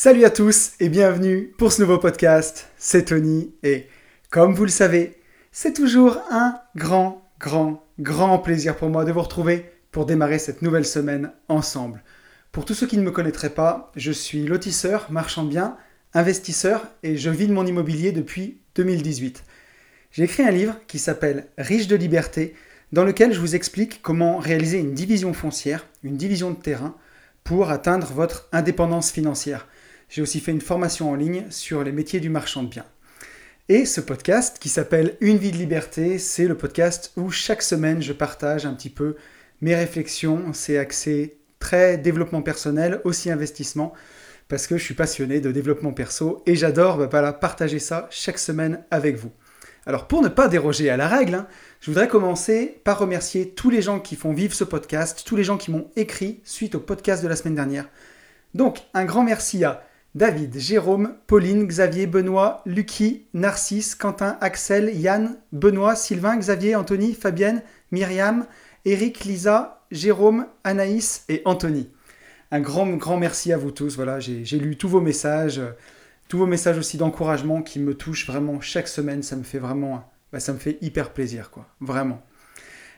Salut à tous et bienvenue pour ce nouveau podcast. C'est Tony et comme vous le savez, c'est toujours un grand, grand, grand plaisir pour moi de vous retrouver pour démarrer cette nouvelle semaine ensemble. Pour tous ceux qui ne me connaîtraient pas, je suis lotisseur, marchand de biens, investisseur et je vis de mon immobilier depuis 2018. J'ai écrit un livre qui s'appelle Riche de liberté dans lequel je vous explique comment réaliser une division foncière, une division de terrain pour atteindre votre indépendance financière. J'ai aussi fait une formation en ligne sur les métiers du marchand de biens. Et ce podcast qui s'appelle Une vie de liberté, c'est le podcast où chaque semaine je partage un petit peu mes réflexions. C'est axé très développement personnel, aussi investissement, parce que je suis passionné de développement perso et j'adore bah, partager ça chaque semaine avec vous. Alors pour ne pas déroger à la règle, hein, je voudrais commencer par remercier tous les gens qui font vivre ce podcast, tous les gens qui m'ont écrit suite au podcast de la semaine dernière. Donc un grand merci à David, Jérôme, Pauline, Xavier, Benoît, Lucky, Narcisse, Quentin, Axel, Yann, Benoît, Sylvain, Xavier, Anthony, Fabienne, Myriam, Eric, Lisa, Jérôme, Anaïs et Anthony. Un grand, grand merci à vous tous. Voilà, j'ai lu tous vos messages, tous vos messages aussi d'encouragement qui me touchent vraiment chaque semaine. Ça me fait vraiment, bah, ça me fait hyper plaisir, quoi. Vraiment.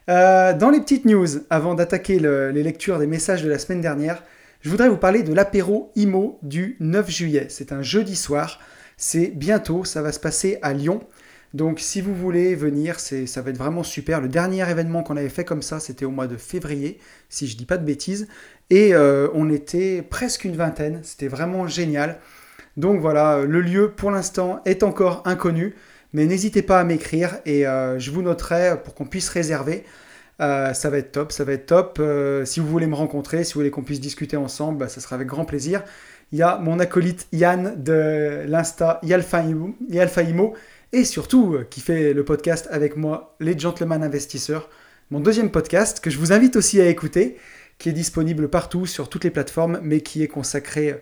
Euh, dans les petites news, avant d'attaquer les lectures des messages de la semaine dernière, je voudrais vous parler de l'apéro IMO du 9 juillet. C'est un jeudi soir. C'est bientôt, ça va se passer à Lyon. Donc si vous voulez venir, ça va être vraiment super. Le dernier événement qu'on avait fait comme ça, c'était au mois de février, si je ne dis pas de bêtises. Et euh, on était presque une vingtaine. C'était vraiment génial. Donc voilà, le lieu pour l'instant est encore inconnu. Mais n'hésitez pas à m'écrire et euh, je vous noterai pour qu'on puisse réserver. Euh, ça va être top, ça va être top. Euh, si vous voulez me rencontrer, si vous voulez qu'on puisse discuter ensemble, bah, ça sera avec grand plaisir. Il y a mon acolyte Yann de l'Insta Yalfaimo et surtout euh, qui fait le podcast avec moi, les Gentlemen Investisseurs, mon deuxième podcast que je vous invite aussi à écouter, qui est disponible partout sur toutes les plateformes, mais qui est consacré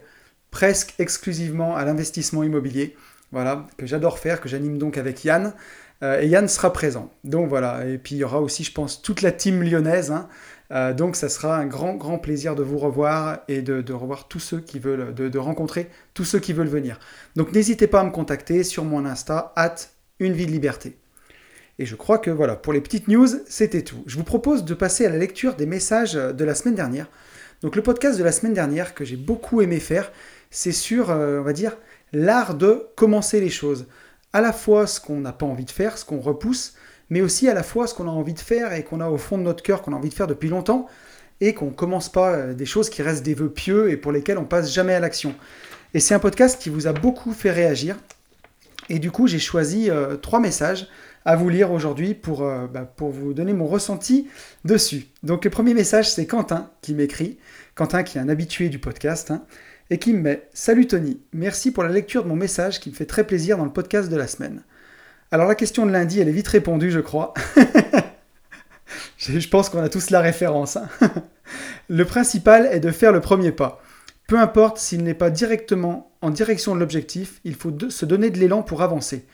presque exclusivement à l'investissement immobilier. Voilà, que j'adore faire, que j'anime donc avec Yann. Euh, et Yann sera présent. Donc voilà, et puis il y aura aussi, je pense, toute la team lyonnaise. Hein. Euh, donc ça sera un grand, grand plaisir de vous revoir et de, revoir tous ceux qui veulent, de, rencontrer tous ceux qui veulent venir. Donc n'hésitez pas à me contacter sur mon Insta, at une vie de liberté. Et je crois que voilà, pour les petites news, c'était tout. Je vous propose de passer à la lecture des messages de la semaine dernière. Donc le podcast de la semaine dernière que j'ai beaucoup aimé faire, c'est sur, euh, on va dire, l'art de commencer les choses à la fois ce qu'on n'a pas envie de faire, ce qu'on repousse, mais aussi à la fois ce qu'on a envie de faire et qu'on a au fond de notre cœur, qu'on a envie de faire depuis longtemps, et qu'on commence pas euh, des choses qui restent des vœux pieux et pour lesquels on passe jamais à l'action. Et c'est un podcast qui vous a beaucoup fait réagir. Et du coup, j'ai choisi euh, trois messages à vous lire aujourd'hui pour, euh, bah, pour vous donner mon ressenti dessus. Donc le premier message, c'est Quentin qui m'écrit. Quentin qui est un habitué du podcast. Hein et qui me met Salut Tony, merci pour la lecture de mon message qui me fait très plaisir dans le podcast de la semaine. Alors la question de lundi, elle est vite répondue, je crois. je pense qu'on a tous la référence. Hein. le principal est de faire le premier pas. Peu importe s'il n'est pas directement en direction de l'objectif, il faut se donner de l'élan pour avancer.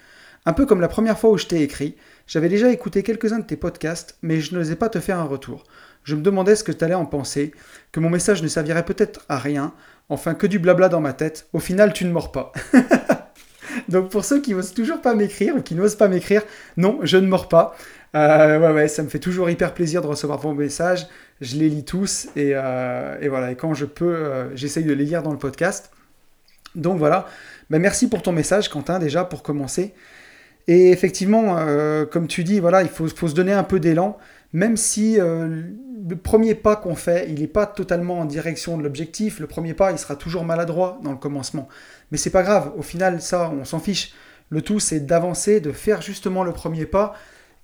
Un peu comme la première fois où je t'ai écrit, j'avais déjà écouté quelques-uns de tes podcasts, mais je n'osais pas te faire un retour. Je me demandais ce que tu allais en penser, que mon message ne servirait peut-être à rien, Enfin, que du blabla dans ma tête. Au final, tu ne mords pas. Donc pour ceux qui n'osent toujours pas m'écrire ou qui n'osent pas m'écrire, non, je ne mords pas. Euh, ouais, ouais, ça me fait toujours hyper plaisir de recevoir vos messages. Je les lis tous et, euh, voilà. Et quand je peux, euh, j'essaye de les lire dans le podcast. Donc voilà. Ben, merci pour ton message, Quentin, déjà pour commencer. Et effectivement, comme tu dis, voilà, il faut se donner un peu d'élan, même si le premier pas qu'on fait, il n'est pas totalement en direction de l'objectif. Le premier pas, il sera toujours maladroit dans le commencement. Mais c'est pas grave. Au final, ça, on s'en fiche. Le tout, c'est d'avancer, de faire justement le premier pas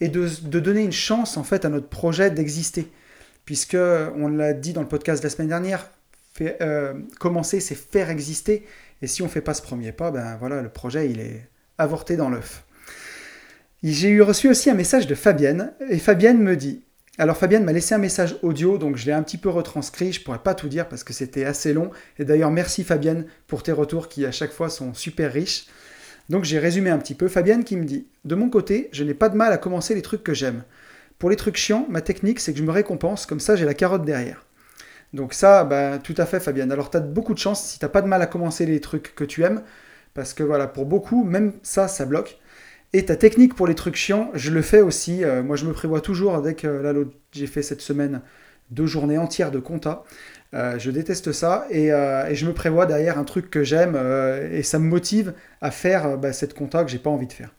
et de, donner une chance en fait à notre projet d'exister. Puisque on l'a dit dans le podcast de la semaine dernière, euh, commencer, c'est faire exister. Et si on ne fait pas ce premier pas, ben voilà, le projet, il est avorté dans l'œuf. J'ai eu reçu aussi un message de Fabienne, et Fabienne me dit alors Fabienne m'a laissé un message audio, donc je l'ai un petit peu retranscrit, je pourrais pas tout dire parce que c'était assez long. Et d'ailleurs merci Fabienne pour tes retours qui à chaque fois sont super riches. Donc j'ai résumé un petit peu. Fabienne qui me dit De mon côté, je n'ai pas de mal à commencer les trucs que j'aime. Pour les trucs chiants, ma technique c'est que je me récompense, comme ça j'ai la carotte derrière. Donc ça, bah, tout à fait Fabienne. Alors tu as beaucoup de chance si tu n'as pas de mal à commencer les trucs que tu aimes, parce que voilà, pour beaucoup, même ça, ça bloque. Et ta technique pour les trucs chiants, je le fais aussi. Euh, moi, je me prévois toujours, dès que là, j'ai fait cette semaine deux journées entières de compta. Euh, je déteste ça euh, et, je me prévois derrière un truc que j'aime et ça me motive à faire bah, cette compta que j'ai pas envie de faire.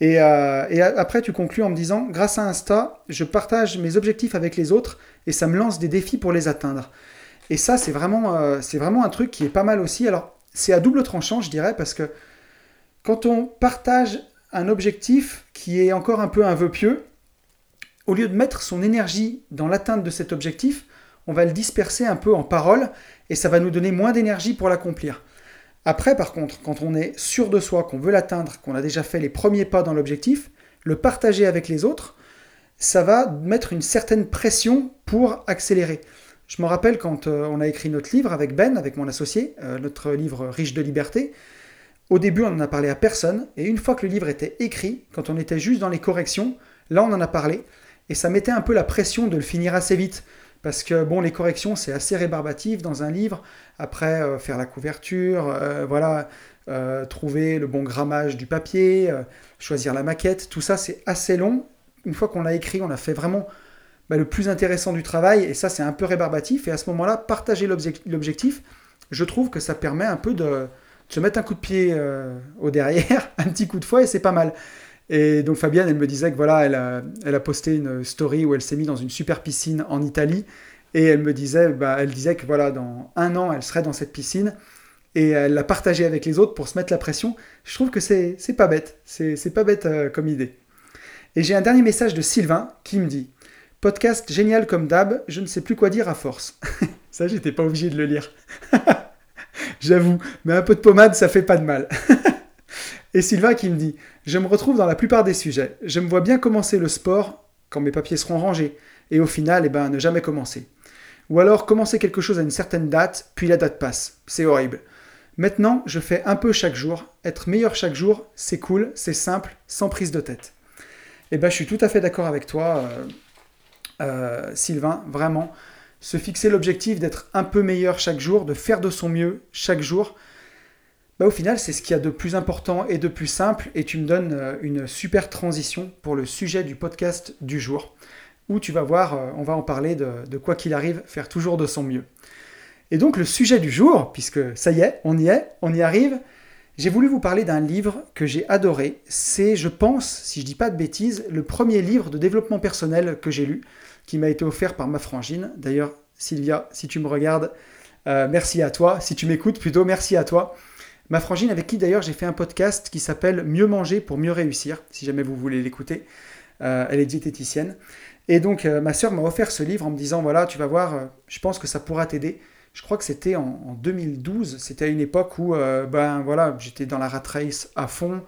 Et, après, tu conclus en me disant, grâce à Insta, je partage mes objectifs avec les autres et ça me lance des défis pour les atteindre. Et ça, c'est vraiment un truc qui est pas mal aussi. Alors, c'est à double tranchant, je dirais, parce que quand on partage un objectif qui est encore un peu un vœu pieux, au lieu de mettre son énergie dans l'atteinte de cet objectif, on va le disperser un peu en paroles et ça va nous donner moins d'énergie pour l'accomplir. Après, par contre, quand on est sûr de soi, qu'on veut l'atteindre, qu'on a déjà fait les premiers pas dans l'objectif, le partager avec les autres, ça va mettre une certaine pression pour accélérer. Je me rappelle quand euh, on a écrit notre livre avec Ben, avec mon associé, euh, notre livre Riche de liberté, au début, on n'en a parlé à personne, et une fois que le livre était écrit, quand on était juste dans les corrections, là, on en a parlé, et ça mettait un peu la pression de le finir assez vite, parce que bon, les corrections, c'est assez rébarbatif dans un livre. Après, euh, faire la couverture, euh, voilà, euh, trouver le bon grammage du papier, choisir la maquette, tout ça, c'est assez long. Une fois qu'on l'a écrit, on a fait vraiment bah, le plus intéressant du travail, et ça, c'est un peu rébarbatif. Et à ce moment-là, partager l'objectif, je trouve que ça permet un peu de se mettre un coup de pied euh, au derrière, un petit coup de fouet, et c'est pas mal. Et donc Fabienne, elle me disait que voilà, elle a, elle a posté une story où elle s'est mise dans une super piscine en Italie, et elle me disait, bah, elle disait que voilà, dans un an, elle serait dans cette piscine, et elle l'a partagée avec les autres pour se mettre la pression. Je trouve que c'est pas bête, c'est pas bête euh, comme idée. Et j'ai un dernier message de Sylvain qui me dit Podcast génial comme d'hab, je ne sais plus quoi dire à force. Ça, j'étais pas obligé de le lire. J'avoue, mais un peu de pommade, ça fait pas de mal. Et Sylvain qui me dit Je me retrouve dans la plupart des sujets. Je me vois bien commencer le sport quand mes papiers seront rangés, et au final, eh ben, ne jamais commencer. Ou alors commencer quelque chose à une certaine date, puis la date passe. C'est horrible. Maintenant, je fais un peu chaque jour. Être meilleur chaque jour, c'est cool, c'est simple, sans prise de tête. Eh ben, je suis tout à fait d'accord avec toi, euh, euh, Sylvain, vraiment se fixer l'objectif d'être un peu meilleur chaque jour, de faire de son mieux chaque jour, bah au final, c'est ce qu'il y a de plus important et de plus simple. Et tu me donnes euh, une super transition pour le sujet du podcast du jour, où tu vas voir, euh, on va en parler de, quoi qu'il arrive, faire toujours de son mieux. Et donc le sujet du jour, puisque ça y est, on y est, on y arrive, j'ai voulu vous parler d'un livre que j'ai adoré. C'est, je pense, si je dis pas de bêtises, le premier livre de développement personnel que j'ai lu qui m'a été offert par ma frangine. D'ailleurs, Sylvia, si tu me regardes, euh, merci à toi. Si tu m'écoutes, plutôt, merci à toi. Ma frangine, avec qui d'ailleurs j'ai fait un podcast qui s'appelle Mieux manger pour mieux réussir, si jamais vous voulez l'écouter. Euh, elle est diététicienne. Et donc, euh, ma sœur m'a offert ce livre en me disant voilà, tu vas voir, je pense que ça pourra t'aider. Je crois que c'était en, en, 2012. C'était à une époque où ben, voilà, j'étais dans la rat race à fond.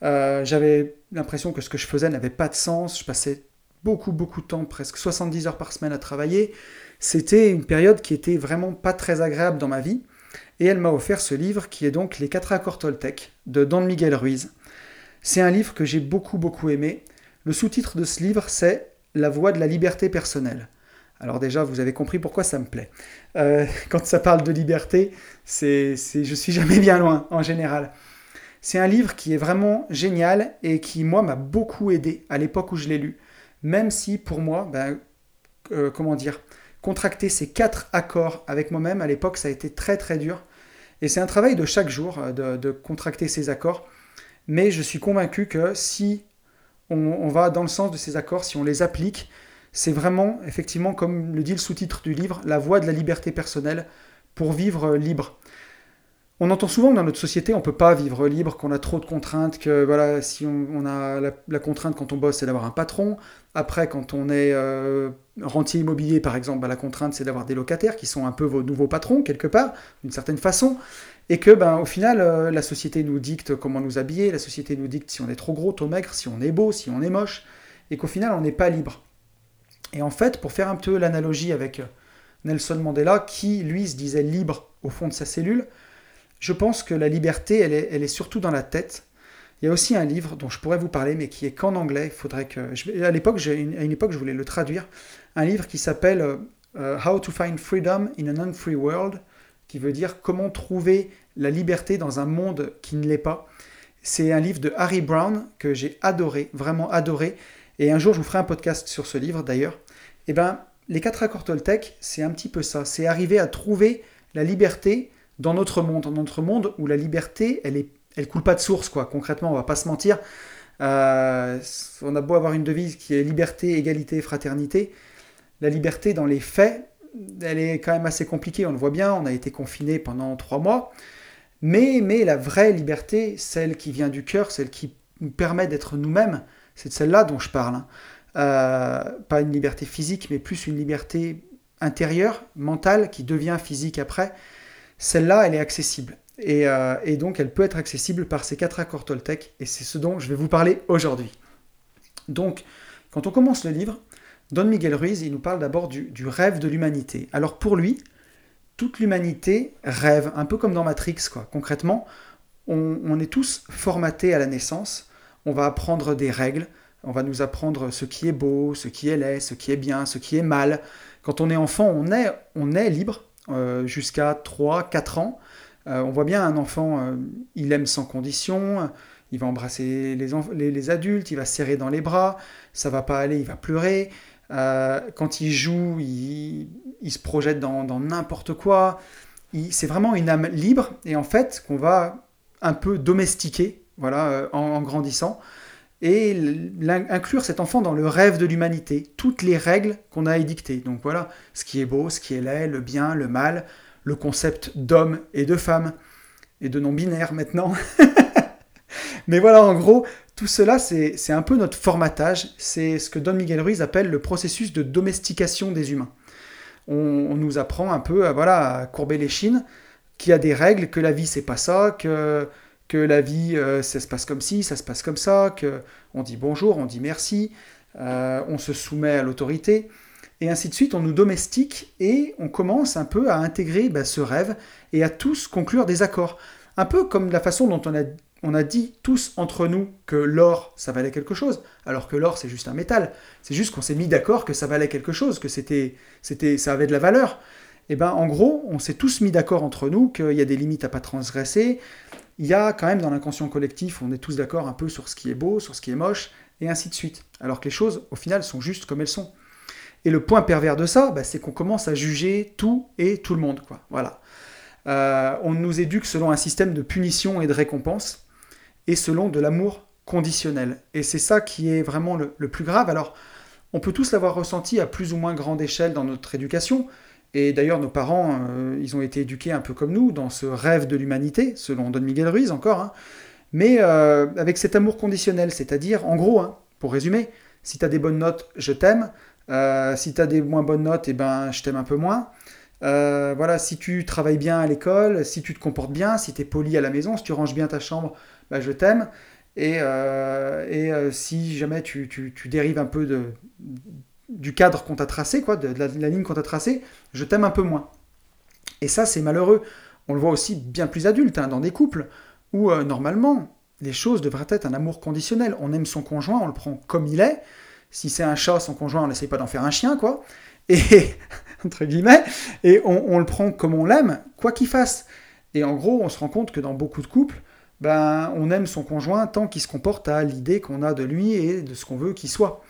J'avais l'impression que ce que je faisais n'avait pas de sens. Je passais beaucoup, beaucoup de temps, presque 70 heures par semaine à travailler. C'était une période qui était vraiment pas très agréable dans ma vie. Et elle m'a offert ce livre qui est donc Les quatre accords Toltec de Don Miguel Ruiz. C'est un livre que j'ai beaucoup, beaucoup aimé. Le sous-titre de ce livre, c'est La voie de la liberté personnelle. Alors déjà, vous avez compris pourquoi ça me plaît. Euh, quand ça parle de liberté, c'est, c'est, je suis jamais bien loin en général. C'est un livre qui est vraiment génial et qui, moi, m'a beaucoup aidé à l'époque où je l'ai lu même si pour moi, ben, euh, comment dire, contracter ces quatre accords avec moi-même, à l'époque, ça a été très très dur. Et c'est un travail de chaque jour euh, de, contracter ces accords. Mais je suis convaincu que si on, va dans le sens de ces accords, si on les applique, c'est vraiment, effectivement, comme le dit le sous-titre du livre, la voie de la liberté personnelle pour vivre libre. On entend souvent que dans notre société, on ne peut pas vivre libre, qu'on a trop de contraintes, que voilà, si on, a la, contrainte quand on bosse, c'est d'avoir un patron. Après, quand on est euh, rentier immobilier, par exemple, bah, la contrainte, c'est d'avoir des locataires qui sont un peu vos nouveaux patrons, quelque part, d'une certaine façon. Et que, ben, au final, euh, la société nous dicte comment nous habiller, la société nous dicte si on est trop gros, trop maigre, si on est beau, si on est moche, et qu'au final, on n'est pas libre. Et en fait, pour faire un peu l'analogie avec Nelson Mandela, qui, lui, se disait libre au fond de sa cellule, je pense que la liberté, elle est, surtout dans la tête. Il y a aussi un livre dont je pourrais vous parler, mais qui est qu'en anglais. Il faudrait que, à l'époque, à une époque, je voulais le traduire. Un livre qui s'appelle euh, How to Find Freedom in an Unfree World, qui veut dire comment trouver la liberté dans un monde qui ne l'est pas. C'est un livre de Harry Brown que j'ai adoré, vraiment adoré. Et un jour, je vous ferai un podcast sur ce livre d'ailleurs. Eh ben, les quatre accords Toltec, c'est un petit peu ça. C'est arriver à trouver la liberté dans notre monde, dans notre monde où la liberté, elle est, elle coule pas de source, quoi. Concrètement, on va pas se mentir. Euh, on a beau avoir une devise qui est liberté, égalité, fraternité. La liberté dans les faits, elle est quand même assez compliquée. On le voit bien, on a été confiné pendant trois mois. Mais, mais la vraie liberté, celle qui vient du cœur, celle qui nous permet d'être nous-mêmes, c'est de celle-là dont je parle. Hein. Euh, pas une liberté physique, mais plus une liberté intérieure, mentale, qui devient physique après. Celle-là, elle est accessible. Euh, et, donc, elle peut être accessible par ces quatre accords Toltec, et c'est ce dont je vais vous parler aujourd'hui. Donc, quand on commence le livre, Don Miguel Ruiz, il nous parle d'abord du, rêve de l'humanité. Alors pour lui, toute l'humanité rêve, un peu comme dans Matrix. Concrètement, on, est tous formatés à la naissance, on va apprendre des règles, on va nous apprendre ce qui est beau, ce qui est laid, ce qui est bien, ce qui est mal. Quand on est enfant, on est, on est libre jusqu'à 3, 4 ans. Euh, on voit bien un enfant, euh, il aime sans condition, il va embrasser les, les, adultes, il va serrer dans les bras, ça va pas aller, il va pleurer. quand il joue, il, se projette dans n'importe quoi. C'est vraiment une âme libre et en fait qu'on va un peu domestiquer voilà, en grandissant et inclure cet enfant dans le rêve de l'humanité, toutes les règles qu'on a édictées. Donc voilà, ce qui est beau, ce qui est laid, le bien, le mal, le concept d'homme et de femme, et de non-binaire maintenant. Mais voilà, en gros, tout cela, c'est un peu notre formatage, c'est ce que Don Miguel Ruiz appelle le processus de domestication des humains. On, nous apprend un peu à, voilà, à courber les chines, qu'il y a des règles, que la vie c'est pas ça, que que la vie, euh, ça se passe comme ci, ça se passe comme ça, que on dit bonjour, on dit merci, euh, on se soumet à l'autorité, et ainsi de suite, on nous domestique et on commence un peu à intégrer bah, ce rêve et à tous conclure des accords. Un peu comme la façon dont on a, on a dit tous entre nous que l'or, ça valait quelque chose, alors que l'or, c'est juste un métal. C'est juste qu'on s'est mis d'accord que ça valait quelque chose, que c'était, c'était, ça avait de la valeur. Et eh ben, en gros, on s'est tous mis d'accord entre nous qu'il y a des limites à pas transgresser, il y a quand même dans l'inconscient collectif, on est tous d'accord un peu sur ce qui est beau, sur ce qui est moche, et ainsi de suite. Alors que les choses, au final, sont justes comme elles sont. Et le point pervers de ça, bah, c'est qu'on commence à juger tout et tout le monde. Quoi. Voilà. Euh, on nous éduque selon un système de punition et de récompense, et selon de l'amour conditionnel. Et c'est ça qui est vraiment le plus grave. Alors, on peut tous l'avoir ressenti à plus ou moins grande échelle dans notre éducation, et d'ailleurs, nos parents, euh, ils ont été éduqués un peu comme nous, dans ce rêve de l'humanité, selon Don Miguel Ruiz encore, hein. mais euh, avec cet amour conditionnel, c'est-à-dire, en gros, hein, pour résumer, si tu as des bonnes notes, je t'aime, euh, si tu as des moins bonnes notes, eh ben, je t'aime un peu moins. voilà, si tu travailles bien à l'école, si tu te comportes bien, si tu es poli à la maison, si tu ranges bien ta chambre, ben, je t'aime. Et, si jamais tu, dérives un peu de, du cadre qu'on t'a tracé, quoi, de, la, ligne qu'on t'a tracée, je t'aime un peu moins. Et ça, c'est malheureux. On le voit aussi bien plus adulte, hein, dans des couples, où euh, normalement, les choses devraient être un amour conditionnel. On aime son conjoint, on le prend comme il est. Si c'est un chat, son conjoint, on n'essaye pas d'en faire un chien, quoi. Et, entre guillemets, et on, le prend comme on l'aime, quoi qu'il fasse. Et en gros, on se rend compte que dans beaucoup de couples, ben, on aime son conjoint tant qu'il se comporte à l'idée qu'on a de lui et de ce qu'on veut qu'il soit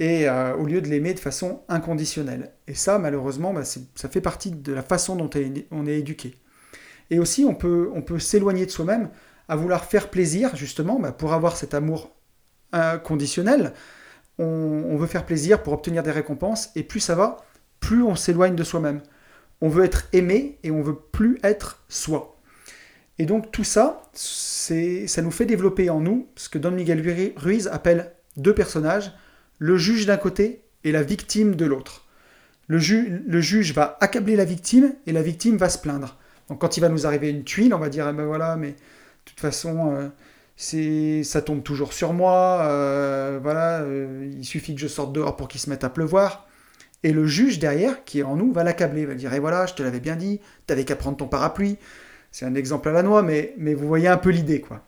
et euh, au lieu de l'aimer de façon inconditionnelle. Et ça, malheureusement, bah, ça fait partie de la façon dont on est éduqué. Et aussi, on peut, s'éloigner de soi-même à vouloir faire plaisir, justement, bah, pour avoir cet amour inconditionnel. On, on, veut faire plaisir pour obtenir des récompenses, et plus ça va, plus on s'éloigne de soi-même. On veut être aimé et on veut plus être soi. Et donc tout ça, ça nous fait développer en nous ce que Don Miguel Ruiz appelle deux personnages, le juge d'un côté et la victime de l'autre. Le, juge va accabler la victime et la victime va se plaindre. Donc quand il va nous arriver une tuile, on va dire, eh ben voilà, mais de toute façon, euh, c'est, ça tombe toujours sur moi, euh, voilà, euh, il suffit que je sorte dehors pour qu'il se mette à pleuvoir. Et le juge derrière, qui est en nous, va l'accabler, va dire, eh voilà, je te l'avais bien dit, t'avais qu'à prendre ton parapluie. C'est un exemple à la noix, mais, mais vous voyez un peu l'idée, quoi.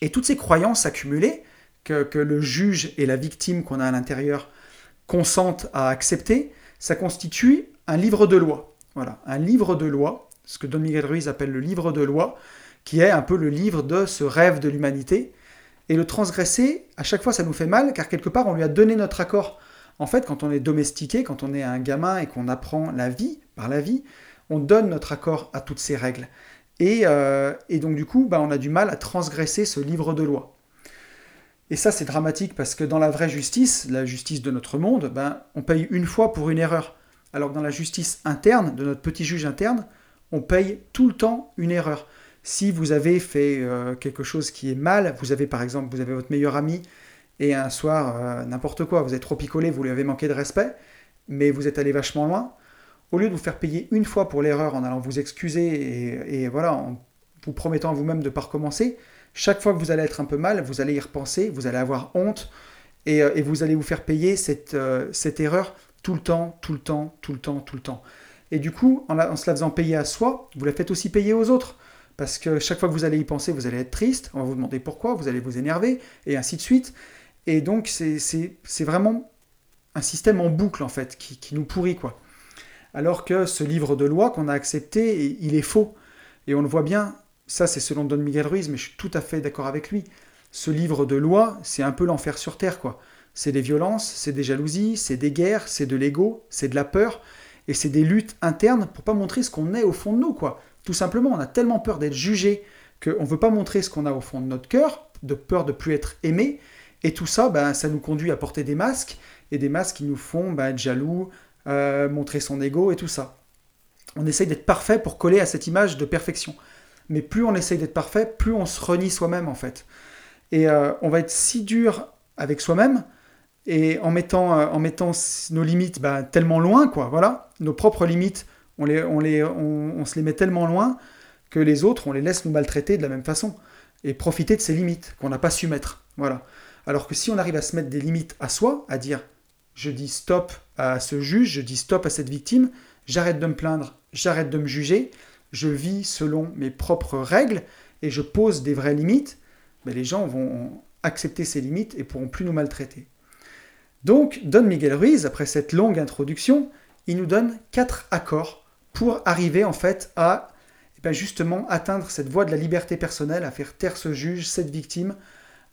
Et toutes ces croyances accumulées, que, le juge et la victime qu'on a à l'intérieur consentent à accepter, ça constitue un livre de loi. Voilà, un livre de loi, ce que Don Miguel Ruiz appelle le livre de loi, qui est un peu le livre de ce rêve de l'humanité. Et le transgresser, à chaque fois, ça nous fait mal, car quelque part, on lui a donné notre accord. En fait, quand on est domestiqué, quand on est un gamin et qu'on apprend la vie par la vie, on donne notre accord à toutes ces règles. Et, euh, donc, du coup, bah, on a du mal à transgresser ce livre de loi. Et ça, c'est dramatique parce que dans la vraie justice, la justice de notre monde, ben, on paye une fois pour une erreur. Alors que dans la justice interne, de notre petit juge interne, on paye tout le temps une erreur. Si vous avez fait euh, quelque chose qui est mal, vous avez par exemple, vous avez votre meilleur ami et un soir, euh, n'importe quoi, vous êtes trop picolé, vous lui avez manqué de respect, mais vous êtes allé vachement loin, au lieu de vous faire payer une fois pour l'erreur en allant vous excuser et, voilà, en vous promettant à vous-même de ne pas recommencer, chaque fois que vous allez être un peu mal, vous allez y repenser, vous allez avoir honte et, euh, vous allez vous faire payer cette, cette erreur tout le temps, tout le temps, tout le temps, tout le temps. Et du coup, en, en, se la faisant payer à soi, vous la faites aussi payer aux autres. Parce que chaque fois que vous allez y penser, vous allez être triste, on va vous demander pourquoi, vous allez vous énerver, et ainsi de suite. Et donc, c'est vraiment un système en boucle, en fait, qui, nous pourrit, quoi. Alors que ce livre de loi qu'on a accepté, il est faux. Et on le voit bien, ça c'est selon Don Miguel Ruiz, mais je suis tout à fait d'accord avec lui. Ce livre de loi, c'est un peu l'enfer sur Terre, quoi. C'est des violences, c'est des jalousies, c'est des guerres, c'est de l'ego, c'est de la peur, et c'est des luttes internes pour pas montrer ce qu'on est au fond de nous, quoi. Tout simplement, on a tellement peur d'être jugé qu'on ne veut pas montrer ce qu'on a au fond de notre cœur, de peur de plus être aimé. Et tout ça, ben, ça nous conduit à porter des masques, et des masques qui nous font ben, être jaloux, euh, montrer son ego et tout ça. On essaye d'être parfait pour coller à cette image de perfection. Mais plus on essaye d'être parfait, plus on se renie soi-même en fait. Et euh, on va être si dur avec soi-même, et en mettant, euh, en mettant nos limites ben, tellement loin, quoi, voilà, nos propres limites on, les, on, les, on, se les met tellement loin que les autres, on les laisse nous maltraiter de la même façon et profiter de ces limites qu'on n'a pas su mettre. Voilà. Alors que si on arrive à se mettre des limites à soi, à dire je dis stop à ce juge, je dis stop à cette victime, j'arrête de me plaindre, j'arrête de me juger, je vis selon mes propres règles et je pose des vraies limites, ben, les gens vont accepter ces limites et pourront plus nous maltraiter. Donc, Don Miguel Ruiz, après cette longue introduction, il nous donne quatre accords pour arriver en fait à eh ben, justement atteindre cette voie de la liberté personnelle, à faire taire ce juge, cette victime,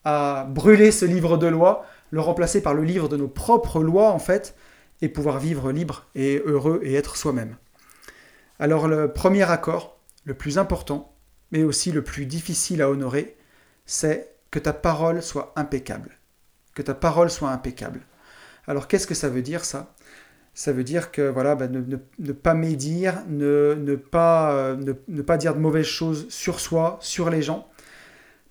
à brûler ce livre de loi, le remplacer par le livre de nos propres lois en fait, et pouvoir vivre libre et heureux et être soi-même. Alors le premier accord, le plus important, mais aussi le plus difficile à honorer, c'est que ta parole soit impeccable. Que ta parole soit impeccable. Alors qu'est-ce que ça veut dire ça? Ça veut dire que voilà, bah, ne, pas médire, ne, pas, euh, ne, pas dire de mauvaises choses sur soi, sur les gens.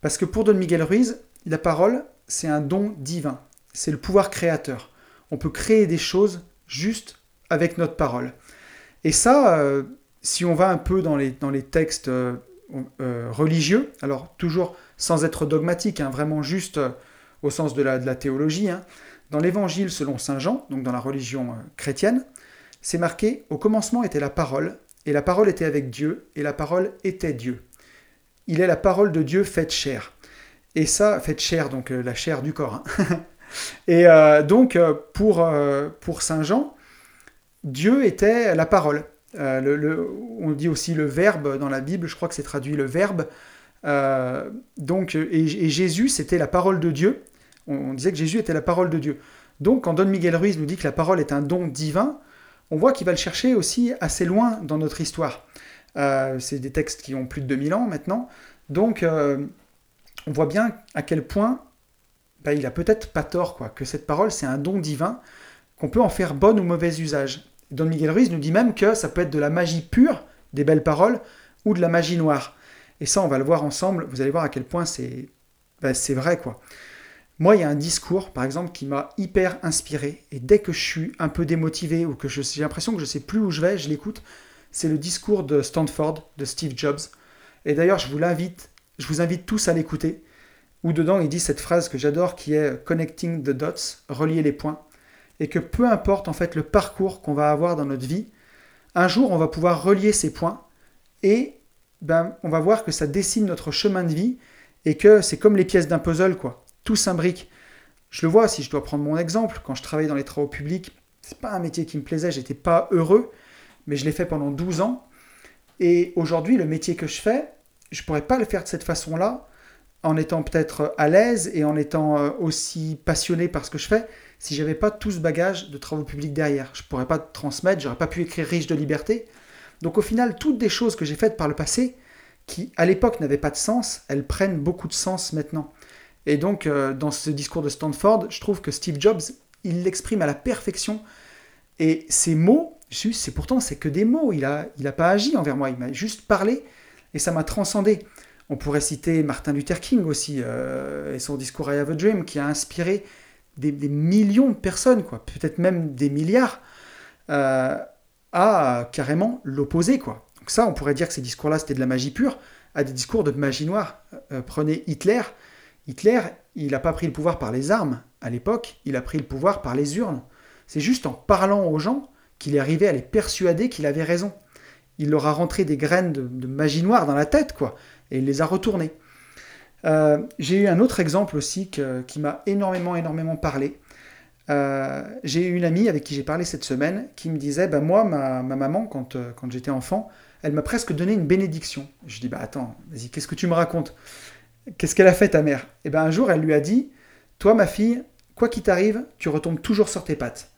Parce que pour Don Miguel Ruiz, la parole, c'est un don divin. C'est le pouvoir créateur. On peut créer des choses juste avec notre parole. Et ça, euh, si on va un peu dans les, dans les textes euh, religieux, alors toujours sans être dogmatique, hein, vraiment juste au sens de la, de la théologie, hein, dans l'évangile selon Saint Jean, donc dans la religion euh, chrétienne, c'est marqué Au commencement était la parole, et la parole était avec Dieu, et la parole était Dieu. Il est la parole de Dieu faite chair. Et ça, faite chair, donc euh, la chair du corps. Hein. et euh, donc, pour, pour Saint Jean, Dieu était la parole. On dit aussi le verbe dans la Bible, je crois que c'est traduit le verbe. donc, et Jésus, c'était la parole de Dieu on, disait que Jésus était la parole de Dieu. Donc quand Don Miguel Ruiz nous dit que la parole est un don divin, on voit qu'il va le chercher aussi assez loin dans notre histoire. Euh, c'est des textes qui ont plus de 2000 ans maintenant. Donc euh, on voit bien à quel point bah, il a peut-être pas tort, quoi, que cette parole c'est un don divin, qu'on peut en faire bon ou mauvais usage. Don Miguel Ruiz nous dit même que ça peut être de la magie pure, des belles paroles, ou de la magie noire. Et ça, on va le voir ensemble, vous allez voir à quel point c'est bah, vrai, quoi. Moi, il y a un discours, par exemple, qui m'a hyper inspiré. Et dès que je suis un peu démotivé ou que j'ai l'impression que je ne sais plus où je vais, je l'écoute. C'est le discours de Stanford, de Steve Jobs. Et d'ailleurs, je vous l'invite, je vous invite tous à l'écouter. Où dedans, il dit cette phrase que j'adore qui est Connecting the dots, relier les points. Et que peu importe en fait le parcours qu'on va avoir dans notre vie, un jour, on va pouvoir relier ces points et ben, on va voir que ça dessine notre chemin de vie et que c'est comme les pièces d'un puzzle, quoi tout s'imbrique. Je le vois, si je dois prendre mon exemple, quand je travaille dans les travaux publics, c'est pas un métier qui me plaisait, j'étais pas heureux, mais je l'ai fait pendant 12 ans. Et aujourd'hui, le métier que je fais, je pourrais pas le faire de cette façon-là, en étant peut-être à l'aise et en étant euh, aussi passionné par ce que je fais, si j'avais pas tout ce bagage de travaux publics derrière. Je pourrais pas transmettre, j'aurais pas pu écrire riche de liberté. Donc au final, toutes des choses que j'ai faites par le passé, qui à l'époque n'avaient pas de sens, elles prennent beaucoup de sens maintenant. Et donc euh, dans ce discours de Stanford, je trouve que Steve Jobs, il l'exprime à la perfection. Et ces mots, c'est pourtant c'est que des mots. Il a, il a pas agi envers moi. Il m'a juste parlé et ça m'a transcendé. On pourrait citer Martin Luther King aussi euh, et son discours I Have a Dream qui a inspiré des, millions de personnes, peut-être même des milliards, euh, à carrément l'opposé, quoi. Donc ça, on pourrait dire que ces discours-là, c'était de la magie pure, à des discours de magie noire. Euh, prenez Hitler. Hitler, il n'a pas pris le pouvoir par les armes à l'époque, il a pris le pouvoir par les urnes. C'est juste en parlant aux gens qu'il est arrivé à les persuader qu'il avait raison. Il leur a rentré des graines de, magie noire dans la tête, quoi, et il les a retournées. Euh, j'ai eu un autre exemple aussi qui m'a énormément, énormément parlé. Euh, j'ai eu une amie avec qui j'ai parlé cette semaine qui me disait bah, Moi, ma, maman, quand, euh, quand j'étais enfant, elle m'a presque donné une bénédiction. Je dis Bah attends, vas-y, qu'est-ce que tu me racontes? Qu'est-ce qu'elle a fait ta mère? Et eh bien un jour, elle lui a dit Toi, ma fille, quoi qu'il t'arrive, tu retombes toujours sur tes pattes.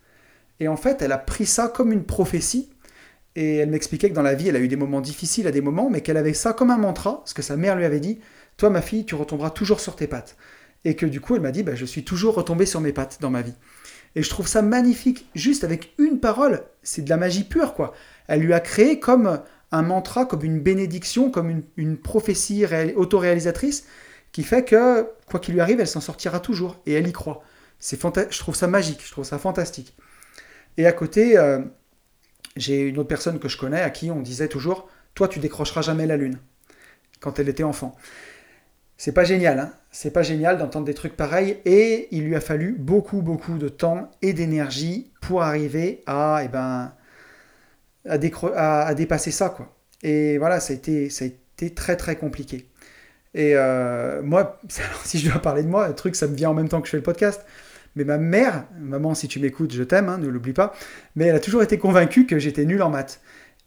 Et en fait, elle a pris ça comme une prophétie. Et elle m'expliquait que dans la vie, elle a eu des moments difficiles à des moments, mais qu'elle avait ça comme un mantra, ce que sa mère lui avait dit Toi, ma fille, tu retomberas toujours sur tes pattes. Et que du coup, elle m'a dit bah, Je suis toujours retombé sur mes pattes dans ma vie. Et je trouve ça magnifique, juste avec une parole, c'est de la magie pure, quoi. Elle lui a créé comme un mantra, comme une bénédiction, comme une, prophétie autoréalisatrice, qui fait que, quoi qu'il lui arrive, elle s'en sortira toujours, et elle y croit. C'est je trouve ça magique, je trouve ça fantastique. Et à côté, euh, j'ai une autre personne que je connais à qui on disait toujours, toi tu décrocheras jamais la lune, quand elle était enfant. C'est pas génial, hein c'est pas génial d'entendre des trucs pareils et il lui a fallu beaucoup beaucoup de temps et d'énergie pour arriver à eh ben à, dépasser ça quoi. Et voilà, ça a été ça a été très très compliqué. Et euh, moi, si je dois parler de moi, le truc ça me vient en même temps que je fais le podcast. Mais ma mère, maman, si tu m'écoutes, je t'aime, hein, ne l'oublie pas. Mais elle a toujours été convaincue que j'étais nul en maths.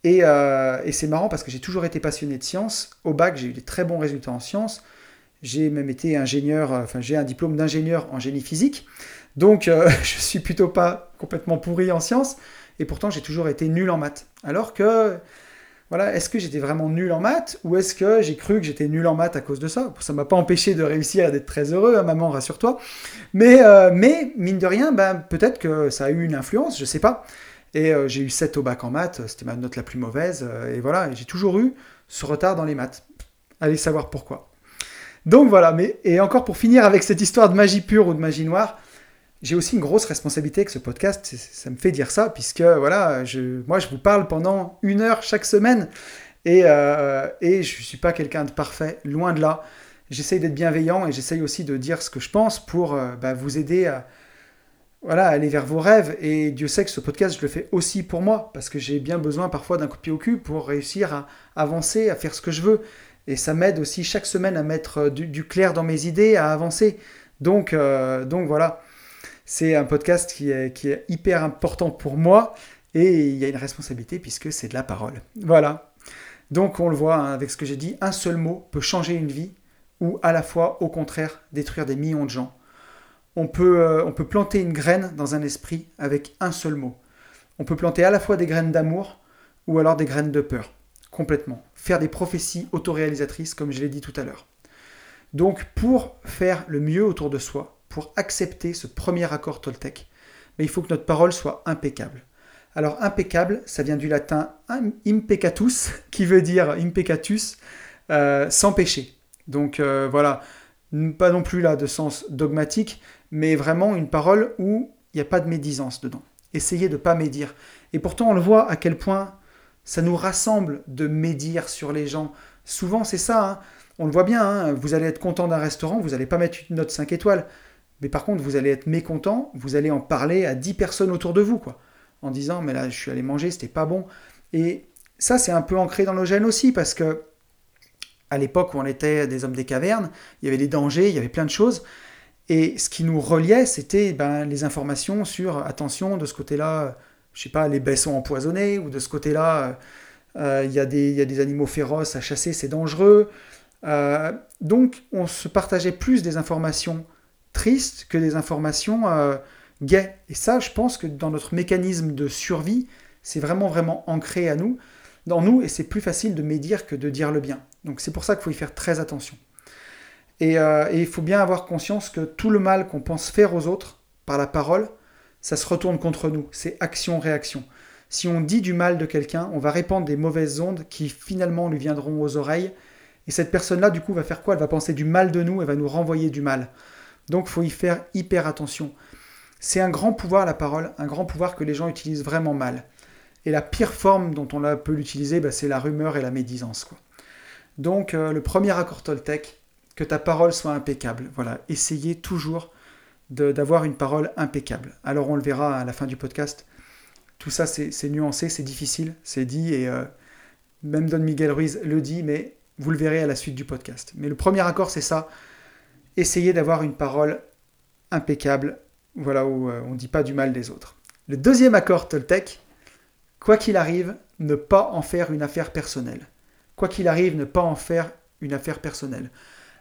Et, euh, et c'est marrant parce que j'ai toujours été passionné de sciences. Au bac, j'ai eu des très bons résultats en sciences. J'ai même été ingénieur, euh, enfin j'ai un diplôme d'ingénieur en génie physique. Donc euh, je suis plutôt pas complètement pourri en sciences. Et pourtant j'ai toujours été nul en maths. Alors que, voilà, est-ce que j'étais vraiment nul en maths ou est-ce que j'ai cru que j'étais nul en maths à cause de ça? Ça m'a pas empêché de réussir et d'être très heureux, hein, maman, rassure-toi. Mais, euh, mais mine de rien, ben, peut-être que ça a eu une influence, je sais pas. Et j'ai eu 7 au bac en maths, c'était ma note la plus mauvaise. et voilà, j'ai toujours eu ce retard dans les maths. Allez savoir pourquoi. Donc voilà, mais et encore pour finir avec cette histoire de magie pure ou de magie noire, j'ai aussi une grosse responsabilité avec ce podcast, ça me fait dire ça, puisque voilà, moi je vous parle pendant une heure chaque semaine, et, euh, je ne suis pas quelqu'un de parfait, loin de là. J'essaye d'être bienveillant et j'essaye aussi de dire ce que je pense pour euh, bah, vous aider à aller vers vos rêves. Et Dieu sait que ce podcast, je le fais aussi pour moi, parce que j'ai bien besoin parfois d'un coup de pied au cul pour réussir à avancer, à faire ce que je veux. Et ça m'aide aussi chaque semaine à mettre euh, du, clair dans mes idées, à avancer. Donc voilà, c'est un podcast qui est, hyper important pour moi. Et il y a une responsabilité puisque c'est de la parole. Voilà. Donc on le voit hein, avec ce que j'ai dit, un seul mot peut changer une vie ou à la fois, au contraire, détruire des millions de gens. On peut, euh, on peut planter une graine dans un esprit avec un seul mot. On peut planter à la fois des graines d'amour ou alors des graines de peur complètement. Faire des prophéties autoréalisatrices, comme je l'ai dit tout à l'heure. Donc, pour faire le mieux autour de soi, pour accepter ce premier accord Toltec, mais il faut que notre parole soit impeccable. Alors, impeccable, ça vient du latin impecatus, qui veut dire impecatus, euh, sans péché. Donc, euh, voilà, pas non plus là de sens dogmatique, mais vraiment une parole où il n'y a pas de médisance dedans. Essayez de ne pas médire. Et pourtant, on le voit à quel point ça nous rassemble de médire sur les gens. Souvent, c'est ça. Hein. On le voit bien. Hein. Vous allez être content d'un restaurant, vous n'allez pas mettre une note 5 étoiles. Mais par contre, vous allez être mécontent, vous allez en parler à 10 personnes autour de vous, quoi. En disant, mais là, je suis allé manger, c'était pas bon. Et ça, c'est un peu ancré dans nos gènes aussi, parce que à l'époque où on était des hommes des cavernes, il y avait des dangers, il y avait plein de choses. Et ce qui nous reliait, c'était ben, les informations sur, attention, de ce côté-là, je sais pas, les baies sont empoisonnées, ou de ce côté-là, euh, il y, a des animaux féroces à chasser, c'est dangereux. Euh, donc, on se partageait plus des informations tristes que des informations euh, gaies. Et ça, je pense que dans notre mécanisme de survie, c'est vraiment, vraiment ancré à nous, dans nous, et c'est plus facile de médire que de dire le bien. Donc, c'est pour ça qu'il faut y faire très attention. Euh, et, il faut bien avoir conscience que tout le mal qu'on pense faire aux autres par la parole, ça se retourne contre nous. C'est action-réaction. Si on dit du mal de quelqu'un, on va répandre des mauvaises ondes qui finalement lui viendront aux oreilles. Et cette personne-là, du coup, va faire quoi? Elle va penser du mal de nous et va nous renvoyer du mal. Donc, faut y faire hyper attention. C'est un grand pouvoir, la parole, un grand pouvoir que les gens utilisent vraiment mal. Et la pire forme dont on peut l'utiliser, bah, c'est la rumeur et la médisance. Quoi. Donc, euh, le premier accord Toltec, que ta parole soit impeccable. Voilà, essayez toujours d'avoir une parole impeccable. Alors on le verra à la fin du podcast. Tout ça, c'est nuancé, c'est difficile, c'est dit, et euh, même Don Miguel Ruiz le dit, mais vous le verrez à la suite du podcast. Mais le premier accord, c'est ça. Essayez d'avoir une parole impeccable, voilà, où euh, on ne dit pas du mal des autres. Le deuxième accord Toltec, quoi qu'il arrive, ne pas en faire une affaire personnelle. Quoi qu'il arrive, ne pas en faire une affaire personnelle.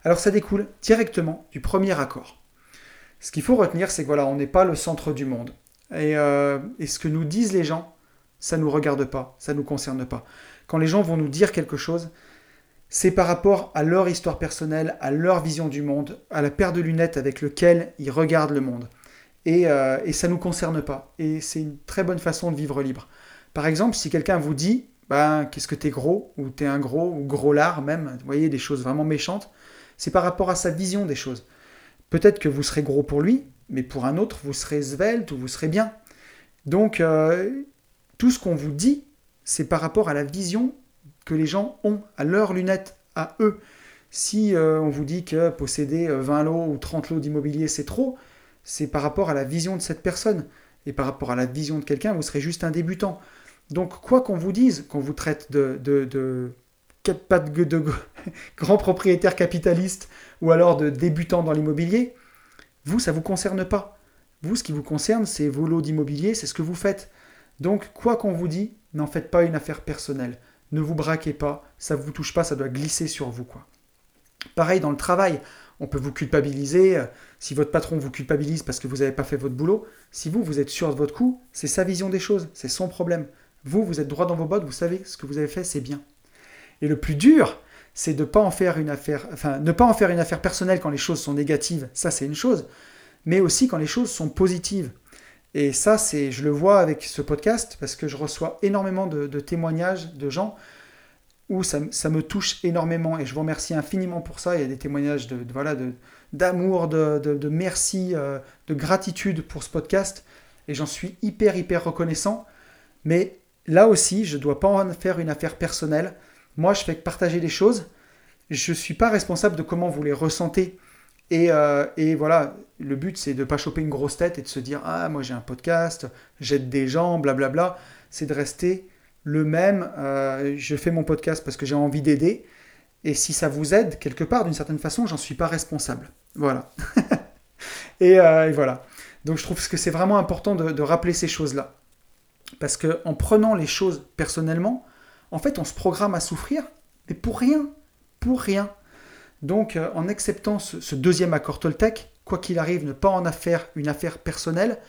Alors ça découle directement du premier accord. Ce qu'il faut retenir, c'est que voilà, on n'est pas le centre du monde. Euh, et, ce que nous disent les gens, ça ne nous regarde pas, ça ne nous concerne pas. Quand les gens vont nous dire quelque chose, c'est par rapport à leur histoire personnelle, à leur vision du monde, à la paire de lunettes avec lequel ils regardent le monde. Et, euh, ça ne nous concerne pas. Et c'est une très bonne façon de vivre libre. Par exemple, si quelqu'un vous dit, ben, qu'est-ce que t'es gros, ou t'es un gros, ou gros lard même, vous voyez, des choses vraiment méchantes, c'est par rapport à sa vision des choses. Peut-être que vous serez gros pour lui, mais pour un autre, vous serez svelte ou vous serez bien. Donc, euh, tout ce qu'on vous dit, c'est par rapport à la vision que les gens ont, à leurs lunettes, à eux. Si euh, on vous dit que posséder 20 euh, lots ou 30 lots d'immobilier, c'est trop, c'est par rapport à la vision de cette personne. Et par rapport à la vision de quelqu'un, vous serez juste un débutant. Donc, quoi qu'on vous dise, qu'on vous traite de, de, de de, grands propriétaires capitalistes ou alors de débutants dans l'immobilier, vous, ça ne vous concerne pas. Vous, ce qui vous concerne, c'est vos lots d'immobilier, c'est ce que vous faites. Donc, quoi qu'on vous dit, n'en faites pas une affaire personnelle. Ne vous braquez pas, ça ne vous touche pas, ça doit glisser sur vous. quoi. Pareil dans le travail, on peut vous culpabiliser. Si votre patron vous culpabilise parce que vous n'avez pas fait votre boulot, si vous, vous êtes sûr de votre coup, c'est sa vision des choses, c'est son problème. Vous, vous êtes droit dans vos bottes, vous savez ce que vous avez fait, c'est bien. Et le plus dur, c'est de ne pas en faire une affaire personnelle quand les choses sont négatives, ça c'est une chose, mais aussi quand les choses sont positives. Et ça, c'est, je le vois avec ce podcast parce que je reçois énormément de, témoignages de gens où ça, me touche énormément et je vous remercie infiniment pour ça. Il y a des témoignages de, voilà d'amour, de, merci, euh, de gratitude pour ce podcast et j'en suis hyper hyper reconnaissant. Mais là aussi, je ne dois pas en faire une affaire personnelle. Moi, je fais partager des choses. Je ne suis pas responsable de comment vous les ressentez. Euh, et, voilà, le but, c'est de ne pas choper une grosse tête et de se dire Ah, moi j'ai un podcast, j'aide des gens, blablabla. C'est de rester le même. Euh, je fais mon podcast parce que j'ai envie d'aider. Et si ça vous aide quelque part, d'une certaine façon, j'en suis pas responsable. Voilà. Euh, et, voilà. Donc je trouve que c'est vraiment important de, de rappeler ces choses-là. Parce qu'en prenant les choses personnellement, en fait, on se programme à souffrir, mais pour rien, pour rien. Donc, euh, en acceptant ce, deuxième accord Toltec, quoi qu'il arrive, ne pas en faire une affaire personnelle,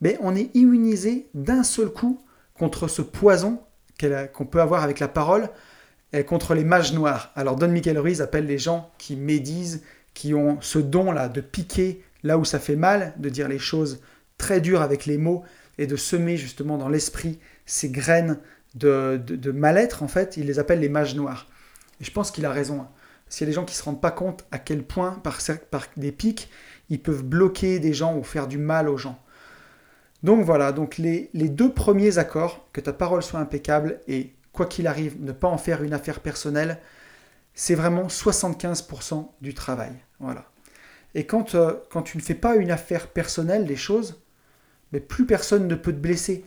mais on est immunisé d'un seul coup contre ce poison qu'on peut avoir avec la parole, et contre les mages noirs. Alors, Don Miguel Ruiz appelle les gens qui médisent, qui ont ce don-là de piquer là où ça fait mal, de dire les choses très dures avec les mots et de semer justement dans l'esprit ces graines de, mal-être, en fait, il les appelle les mages noirs. Et je pense qu'il a raison. S'il y a des gens qui ne se rendent pas compte à quel point, par, par des pics, ils peuvent bloquer des gens ou faire du mal aux gens. Donc voilà, donc les, deux premiers accords, que ta parole soit impeccable et quoi qu'il arrive, ne pas en faire une affaire personnelle, c'est vraiment 75% du travail. Voilà. Et quand, euh, quand tu ne fais pas une affaire personnelle des choses, mais plus personne ne peut te blesser.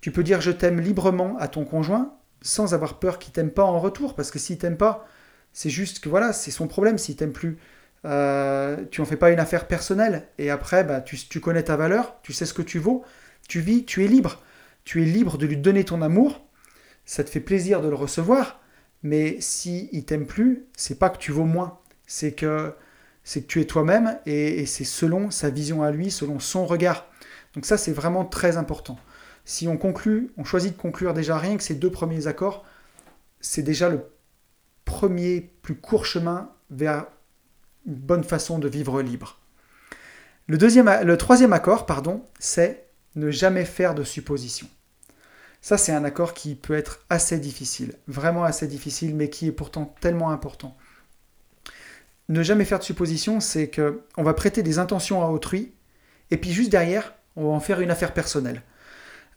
Tu peux dire je t'aime librement à ton conjoint sans avoir peur qu'il t'aime pas en retour, parce que s'il t'aime pas, c'est juste que voilà, c'est son problème s'il t'aime plus. Euh, tu en fais pas une affaire personnelle. Et après, bah, tu, connais ta valeur, tu sais ce que tu vaux, tu vis, tu es libre. Tu es libre de lui donner ton amour. Ça te fait plaisir de le recevoir. Mais si t'aime plus, c'est pas que tu vaux moins. C'est que c'est que tu es toi-même et, c'est selon sa vision à lui, selon son regard. Donc ça, c'est vraiment très important. Si on conclut, on choisit de conclure déjà rien que ces deux premiers accords, c'est déjà le premier plus court chemin vers une bonne façon de vivre libre. Le, troisième accord, pardon, c'est ne jamais faire de suppositions. Ça, c'est un accord qui peut être assez difficile, vraiment assez difficile, mais qui est pourtant tellement important. Ne jamais faire de suppositions, c'est que on va prêter des intentions à autrui, et puis juste derrière, on va en faire une affaire personnelle.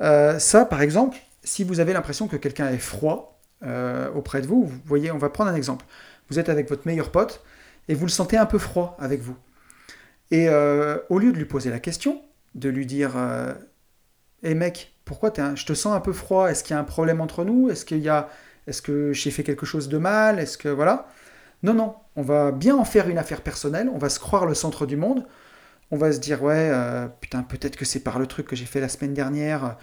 Euh, ça, par exemple, si vous avez l'impression que quelqu'un est froid euh, auprès de vous, vous voyez, on va prendre un exemple. Vous êtes avec votre meilleur pote, et vous le sentez un peu froid avec vous. Et euh, au lieu de lui poser la question, de lui dire Hé hey mec, pourquoi je te sens un peu froid Est-ce qu'il y a un problème entre nous? Est-ce qu'il y a, est-ce que j'ai fait quelque chose de mal? Est-ce que voilà Non, non, on va bien en faire une affaire personnelle. On va se croire le centre du monde. On va se dire ouais, euh, putain, peut-être que c'est par le truc que j'ai fait la semaine dernière.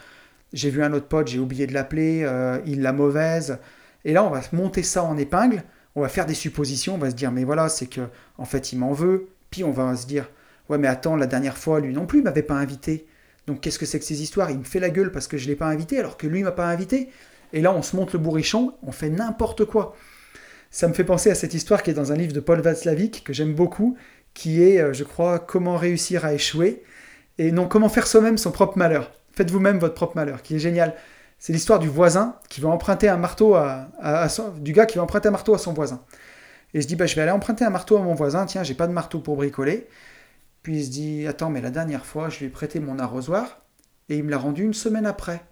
J'ai vu un autre pote, j'ai oublié de l'appeler, euh, il l'a mauvaise. Et là, on va monter ça en épingle. On va faire des suppositions. On va se dire mais voilà, c'est que en fait, il m'en veut. Puis on va se dire ouais, mais attends, la dernière fois, lui non plus, il m'avait pas invité. Donc qu'est-ce que c'est que ces histoires? Il me fait la gueule parce que je ne l'ai pas invité alors que lui m'a pas invité. Et là, on se monte le bourrichon, on fait n'importe quoi. Ça me fait penser à cette histoire qui est dans un livre de Paul Václavic que j'aime beaucoup, qui est, euh, je crois, Comment réussir à échouer. Et non, comment faire soi-même son propre malheur. Faites vous-même votre propre malheur, qui est génial. C'est l'histoire du voisin qui va emprunter un marteau à, du gars qui va emprunter un marteau à son voisin. Et je dis, bah, je vais aller emprunter un marteau à mon voisin. Tiens, j'ai pas de marteau pour bricoler. Puis il se dit Attends, mais la dernière fois, je lui ai prêté mon arrosoir et il me l'a rendu une semaine après.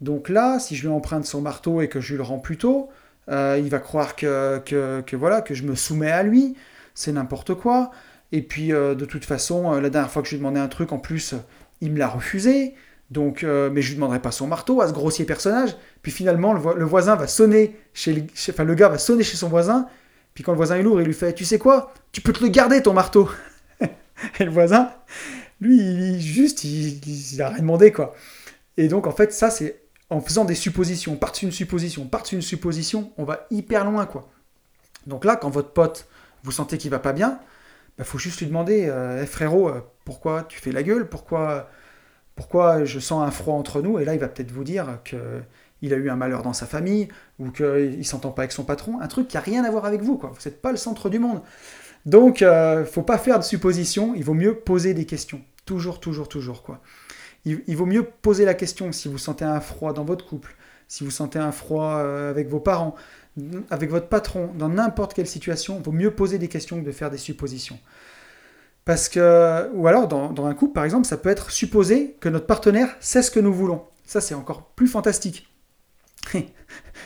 Donc là, si je lui emprunte son marteau et que je lui le rends plus tôt, euh, il va croire que, que, voilà, que je me soumets à lui. C'est n'importe quoi. Et puis, euh, de toute façon, euh, la dernière fois que je lui ai demandé un truc, en plus, il me l'a refusé. Donc, mais je lui demanderai pas son marteau à ce grossier personnage. Puis finalement, le, voisin va sonner chez, le, enfin, le gars va sonner chez son voisin. Puis quand le voisin est lourd, il lui fait Tu sais quoi? Tu peux te le garder ton marteau. Et le voisin, lui, il, juste, il, a rien demandé, quoi. Et donc, en fait, ça, c'est en faisant des suppositions, par-dessus une supposition, par-dessus une supposition, on va hyper loin, quoi. Donc là, quand votre pote, vous sentez qu'il va pas bien, il bah, faut juste lui demander, euh, frérot, euh, pourquoi tu fais la gueule? Pourquoi, pourquoi je sens un froid entre nous Et là, il va peut-être vous dire que il a eu un malheur dans sa famille, ou qu'il s'entend pas avec son patron, un truc qui a rien à voir avec vous, quoi. Vous n'êtes pas le centre du monde. Donc, il euh, faut pas faire de suppositions, il vaut mieux poser des questions. Toujours, toujours, toujours, quoi. Il, vaut mieux poser la question si vous sentez un froid dans votre couple, si vous sentez un froid euh, avec vos parents, avec votre patron, dans n'importe quelle situation, il vaut mieux poser des questions que de faire des suppositions. Parce que, ou alors dans, un couple, par exemple, ça peut être supposé que notre partenaire sait ce que nous voulons. Ça, c'est encore plus fantastique.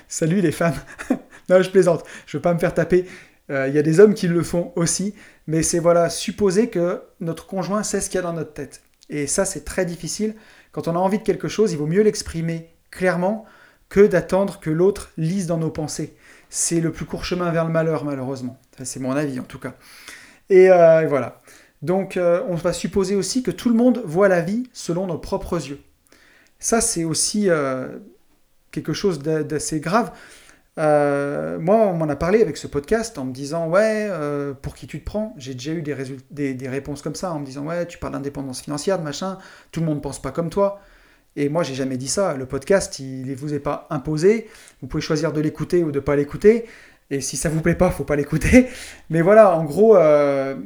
Salut les femmes. non, je plaisante. Je veux pas me faire taper. Euh, il y a des hommes qui le font aussi, mais c'est voilà, supposer que notre conjoint sait ce qu'il y a dans notre tête. Et ça, c'est très difficile. Quand on a envie de quelque chose, il vaut mieux l'exprimer clairement que d'attendre que l'autre lise dans nos pensées. C'est le plus court chemin vers le malheur, malheureusement. c'est mon avis, en tout cas. Et euh, voilà. Donc, euh, on va supposer aussi que tout le monde voit la vie selon nos propres yeux. Ça, c'est aussi quelque chose d'assez grave. Euh, moi, on m'en a parlé avec ce podcast en me disant Ouais, euh, pour qui tu te prends? J'ai déjà eu des, réponses comme ça en me disant Ouais, tu parles d'indépendance financière, de machin, tout le monde ne pense pas comme toi. Et moi, j'ai jamais dit ça. Le podcast, il ne vous est pas imposé. Vous pouvez choisir de l'écouter ou de ne pas l'écouter. Et si ça vous plaît pas, faut pas l'écouter. Mais voilà, en gros, euh,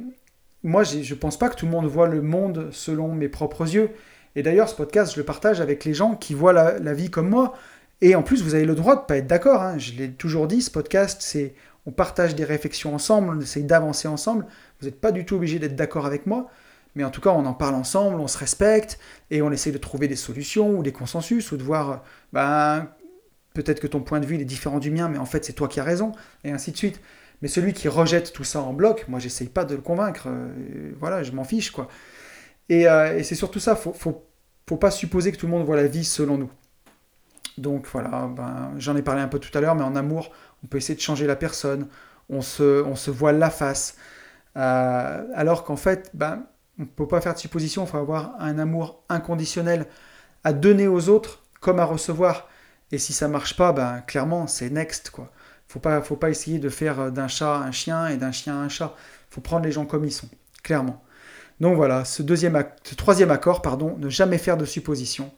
moi, je pense pas que tout le monde voit le monde selon mes propres yeux. Et d'ailleurs, ce podcast, je le partage avec les gens qui voient la, la vie comme moi. Et en plus, vous avez le droit de ne pas être d'accord. Hein. Je l'ai toujours dit, ce podcast, c'est on partage des réflexions ensemble, on essaye d'avancer ensemble. Vous n'êtes pas du tout obligé d'être d'accord avec moi, mais en tout cas, on en parle ensemble, on se respecte et on essaye de trouver des solutions ou des consensus ou de voir, ben, peut-être que ton point de vue est différent du mien, mais en fait, c'est toi qui as raison, et ainsi de suite. Mais celui qui rejette tout ça en bloc, moi, j'essaye pas de le convaincre. Euh, voilà, je m'en fiche, quoi. Et, euh, c'est surtout ça, faut, faut, faut pas supposer que tout le monde voit la vie selon nous. Donc voilà, ben, j'en ai parlé un peu tout à l'heure, mais en amour, on peut essayer de changer la personne, on se, on se voile la face. Euh, alors qu'en fait, ben, on ne peut pas faire de supposition, il faut avoir un amour inconditionnel à donner aux autres comme à recevoir. Et si ça marche pas, ben, clairement, c'est next. quoi. Faut pas, faut pas essayer de faire d'un chat un chien et d'un chien un chat. faut prendre les gens comme ils sont, clairement. Donc voilà, ce, deuxième, ce troisième accord, pardon, ne jamais faire de suppositions,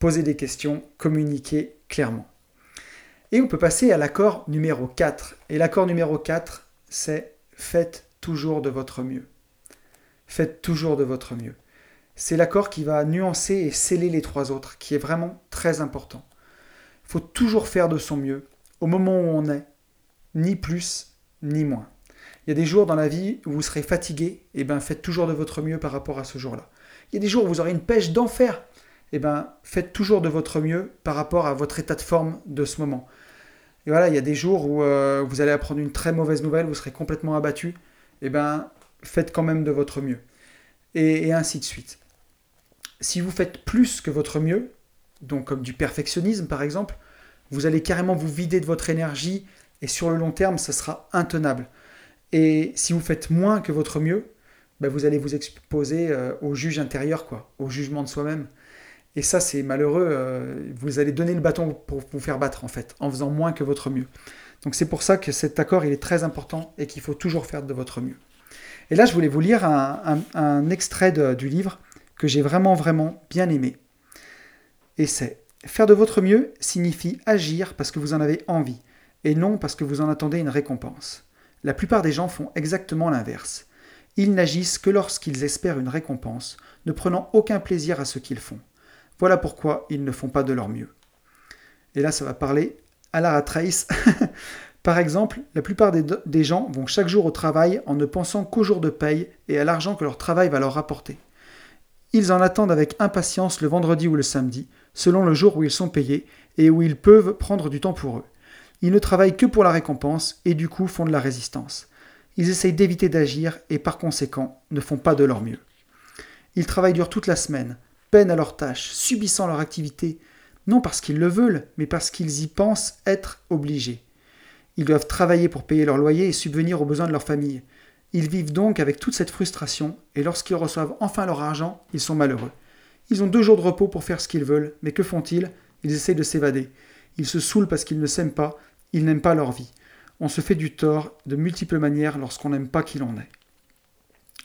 poser des questions, communiquer clairement. Et on peut passer à l'accord numéro 4. Et l'accord numéro 4, c'est faites toujours de votre mieux. Faites toujours de votre mieux. C'est l'accord qui va nuancer et sceller les trois autres, qui est vraiment très important. Il faut toujours faire de son mieux, au moment où on est, ni plus ni moins. Il y a des jours dans la vie où vous serez fatigué, et eh bien faites toujours de votre mieux par rapport à ce jour-là. Il y a des jours où vous aurez une pêche d'enfer, et eh bien faites toujours de votre mieux par rapport à votre état de forme de ce moment. Et voilà, il y a des jours où euh, vous allez apprendre une très mauvaise nouvelle, vous serez complètement abattu, et eh bien faites quand même de votre mieux. et ainsi de suite. Si vous faites plus que votre mieux, donc comme du perfectionnisme par exemple, vous allez carrément vous vider de votre énergie et sur le long terme, ça sera intenable. Et si vous faites moins que votre mieux, ben vous allez vous exposer euh, au juge intérieur, quoi, au jugement de soi-même. Et ça, c'est malheureux. Euh, vous allez donner le bâton pour vous faire battre, en fait, en faisant moins que votre mieux. Donc c'est pour ça que cet accord, il est très important et qu'il faut toujours faire de votre mieux. Et là, je voulais vous lire un, extrait du livre que j'ai vraiment, vraiment bien aimé. Et c'est Faire de votre mieux signifie agir parce que vous en avez envie, et non parce que vous en attendez une récompense. La plupart des gens font exactement l'inverse. Ils n'agissent que lorsqu'ils espèrent une récompense, ne prenant aucun plaisir à ce qu'ils font. Voilà pourquoi ils ne font pas de leur mieux. Et là, ça va parler à la ratrace. Par exemple, la plupart des, gens vont chaque jour au travail en ne pensant qu'au jour de paye et à l'argent que leur travail va leur rapporter. Ils en attendent avec impatience le vendredi ou le samedi, selon le jour où ils sont payés et où ils peuvent prendre du temps pour eux. Ils ne travaillent que pour la récompense et du coup font de la résistance. Ils essayent d'éviter d'agir et par conséquent ne font pas de leur mieux. Ils travaillent dur toute la semaine, peinent à leurs tâches, subissant leur activité, non parce qu'ils le veulent, mais parce qu'ils y pensent être obligés. Ils doivent travailler pour payer leur loyer et subvenir aux besoins de leur famille. Ils vivent donc avec toute cette frustration, et lorsqu'ils reçoivent enfin leur argent, ils sont malheureux. Ils ont deux jours de repos pour faire ce qu'ils veulent, mais que font-ils? Ils essayent de s'évader. Ils se saoulent parce qu'ils ne s'aiment pas, ils n'aiment pas leur vie. On se fait du tort de multiples manières lorsqu'on n'aime pas qui l'on est.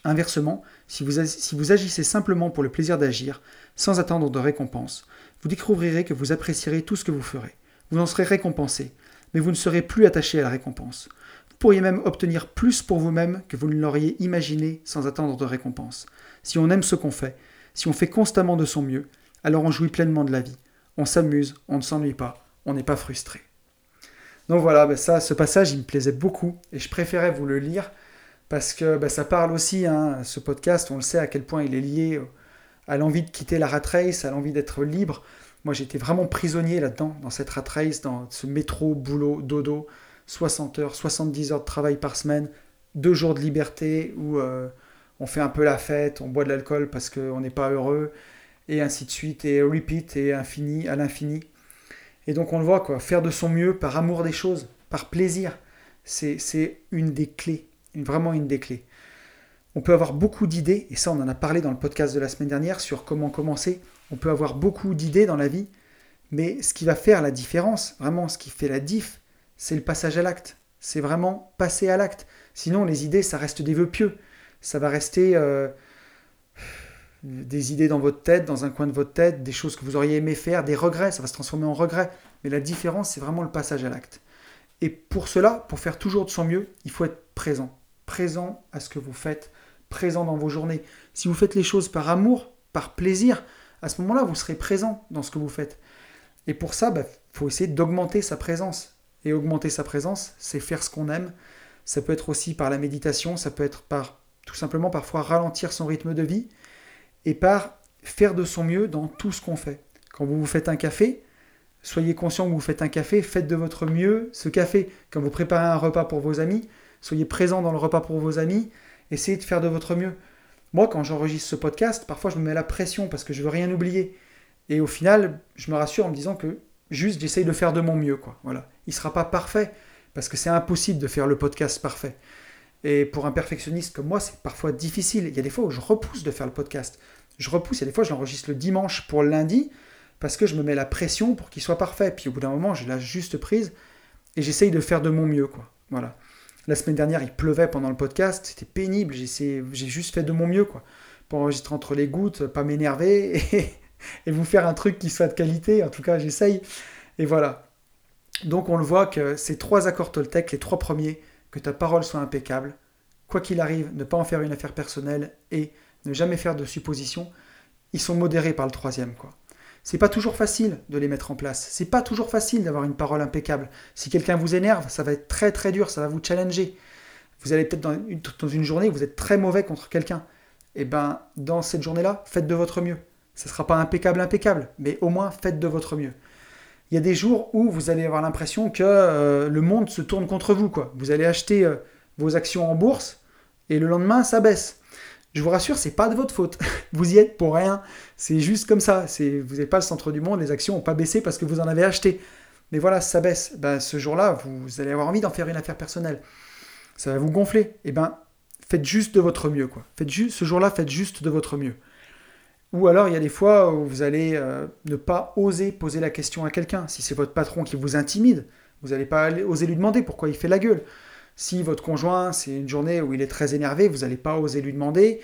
Inversement, si vous, si vous agissez simplement pour le plaisir d'agir, sans attendre de récompense, vous découvrirez que vous apprécierez tout ce que vous ferez. Vous en serez récompensé, mais vous ne serez plus attaché à la récompense. Vous pourriez même obtenir plus pour vous-même que vous ne l'auriez imaginé sans attendre de récompense. Si on aime ce qu'on fait, si on fait constamment de son mieux, alors on jouit pleinement de la vie. On s'amuse, on ne s'ennuie pas, on n'est pas frustré. Donc voilà, ben ça, ce passage, il me plaisait beaucoup et je préférais vous le lire parce que ben ça parle aussi, hein, ce podcast, on le sait à quel point il est lié à l'envie de quitter la rat race, à l'envie d'être libre. Moi, j'étais vraiment prisonnier là-dedans, dans cette rat race, dans ce métro, boulot, dodo, 60 heures, 70 heures de travail par semaine, deux jours de liberté où euh, on fait un peu la fête, on boit de l'alcool parce qu'on n'est pas heureux, et ainsi de suite, et repeat, et infini, à l'infini. Et donc on le voit, quoi, faire de son mieux par amour des choses, par plaisir, c'est une des clés, vraiment une des clés. On peut avoir beaucoup d'idées, et ça on en a parlé dans le podcast de la semaine dernière sur comment commencer. On peut avoir beaucoup d'idées dans la vie, mais ce qui va faire la différence, vraiment ce qui fait la diff, c'est le passage à l'acte. C'est vraiment passer à l'acte. Sinon les idées, ça reste des vœux pieux. Ça va rester... Euh, des idées dans votre tête, dans un coin de votre tête, des choses que vous auriez aimé faire, des regrets, ça va se transformer en regrets. Mais la différence, c'est vraiment le passage à l'acte. Et pour cela, pour faire toujours de son mieux, il faut être présent. Présent à ce que vous faites, présent dans vos journées. Si vous faites les choses par amour, par plaisir, à ce moment-là, vous serez présent dans ce que vous faites. Et pour ça, il bah, faut essayer d'augmenter sa présence. Et augmenter sa présence, c'est faire ce qu'on aime. Ça peut être aussi par la méditation, ça peut être par tout simplement parfois ralentir son rythme de vie, et par faire de son mieux dans tout ce qu'on fait. Quand vous vous faites un café, soyez conscient que vous faites un café, faites de votre mieux ce café. Quand vous préparez un repas pour vos amis, soyez présent dans le repas pour vos amis, essayez de faire de votre mieux. Moi, quand j'enregistre ce podcast, parfois je me mets la pression parce que je veux rien oublier. Et au final, je me rassure en me disant que juste j'essaye de faire de mon mieux. Quoi. Voilà. Il ne sera pas parfait parce que c'est impossible de faire le podcast parfait. Et pour un perfectionniste comme moi, c'est parfois difficile. Il y a des fois où je repousse de faire le podcast. Je repousse, il y a des fois je l'enregistre le dimanche pour le lundi, parce que je me mets la pression pour qu'il soit parfait. Puis au bout d'un moment, j'ai la juste prise et j'essaye de faire de mon mieux. Quoi. Voilà. La semaine dernière, il pleuvait pendant le podcast, c'était pénible, j'ai juste fait de mon mieux. quoi pour enregistrer entre les gouttes, pas m'énerver et, vous faire un truc qui soit de qualité. En tout cas, j'essaye. Et voilà. Donc on le voit que ces trois accords Toltec, les trois premiers, que ta parole soit impeccable, quoi qu'il arrive, ne pas en faire une affaire personnelle et ne jamais faire de suppositions, ils sont modérés par le troisième. quoi. C'est pas toujours facile de les mettre en place. C'est pas toujours facile d'avoir une parole impeccable. Si quelqu'un vous énerve, ça va être très très dur, ça va vous challenger. Vous allez peut-être dans, une journée, vous êtes très mauvais contre quelqu'un et eh ben, dans cette journée-là, faites de votre mieux. Ce ne sera pas impeccable, impeccable, mais au moins faites de votre mieux. Il y a des jours où vous allez avoir l'impression que euh, le monde se tourne contre vous. Quoi. Vous allez acheter euh, vos actions en bourse et le lendemain, ça baisse. Je vous rassure, c'est pas de votre faute. Vous y êtes pour rien. C'est juste comme ça. Vous n'êtes pas le centre du monde. Les actions n'ont pas baissé parce que vous en avez acheté. Mais voilà, ça baisse. Ben, ce jour-là, vous, allez avoir envie d'en faire une affaire personnelle. Ça va vous gonfler. Et eh ben, faites juste de votre mieux. Quoi. Faites juste, ce jour-là, faites juste de votre mieux. Ou alors, il y a des fois où vous allez euh, ne pas oser poser la question à quelqu'un. Si c'est votre patron qui vous intimide, vous n'allez pas oser lui demander pourquoi il fait la gueule. Si votre conjoint, c'est une journée où il est très énervé, vous n'allez pas oser lui demander,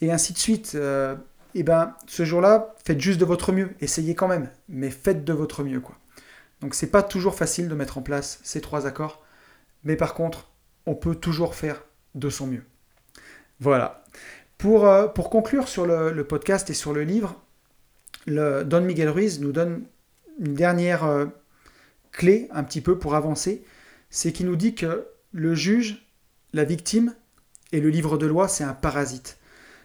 et ainsi de suite. et euh, eh ben, ce jour-là, faites juste de votre mieux. Essayez quand même, mais faites de votre mieux. quoi. Donc, c'est pas toujours facile de mettre en place ces trois accords, mais par contre, on peut toujours faire de son mieux. Voilà. Pour, euh, pour conclure sur le, podcast et sur le livre, Don Miguel Ruiz nous donne une dernière euh, clé un petit peu pour avancer. C'est qu'il nous dit que le juge, la victime et le livre de loi, c'est un parasite.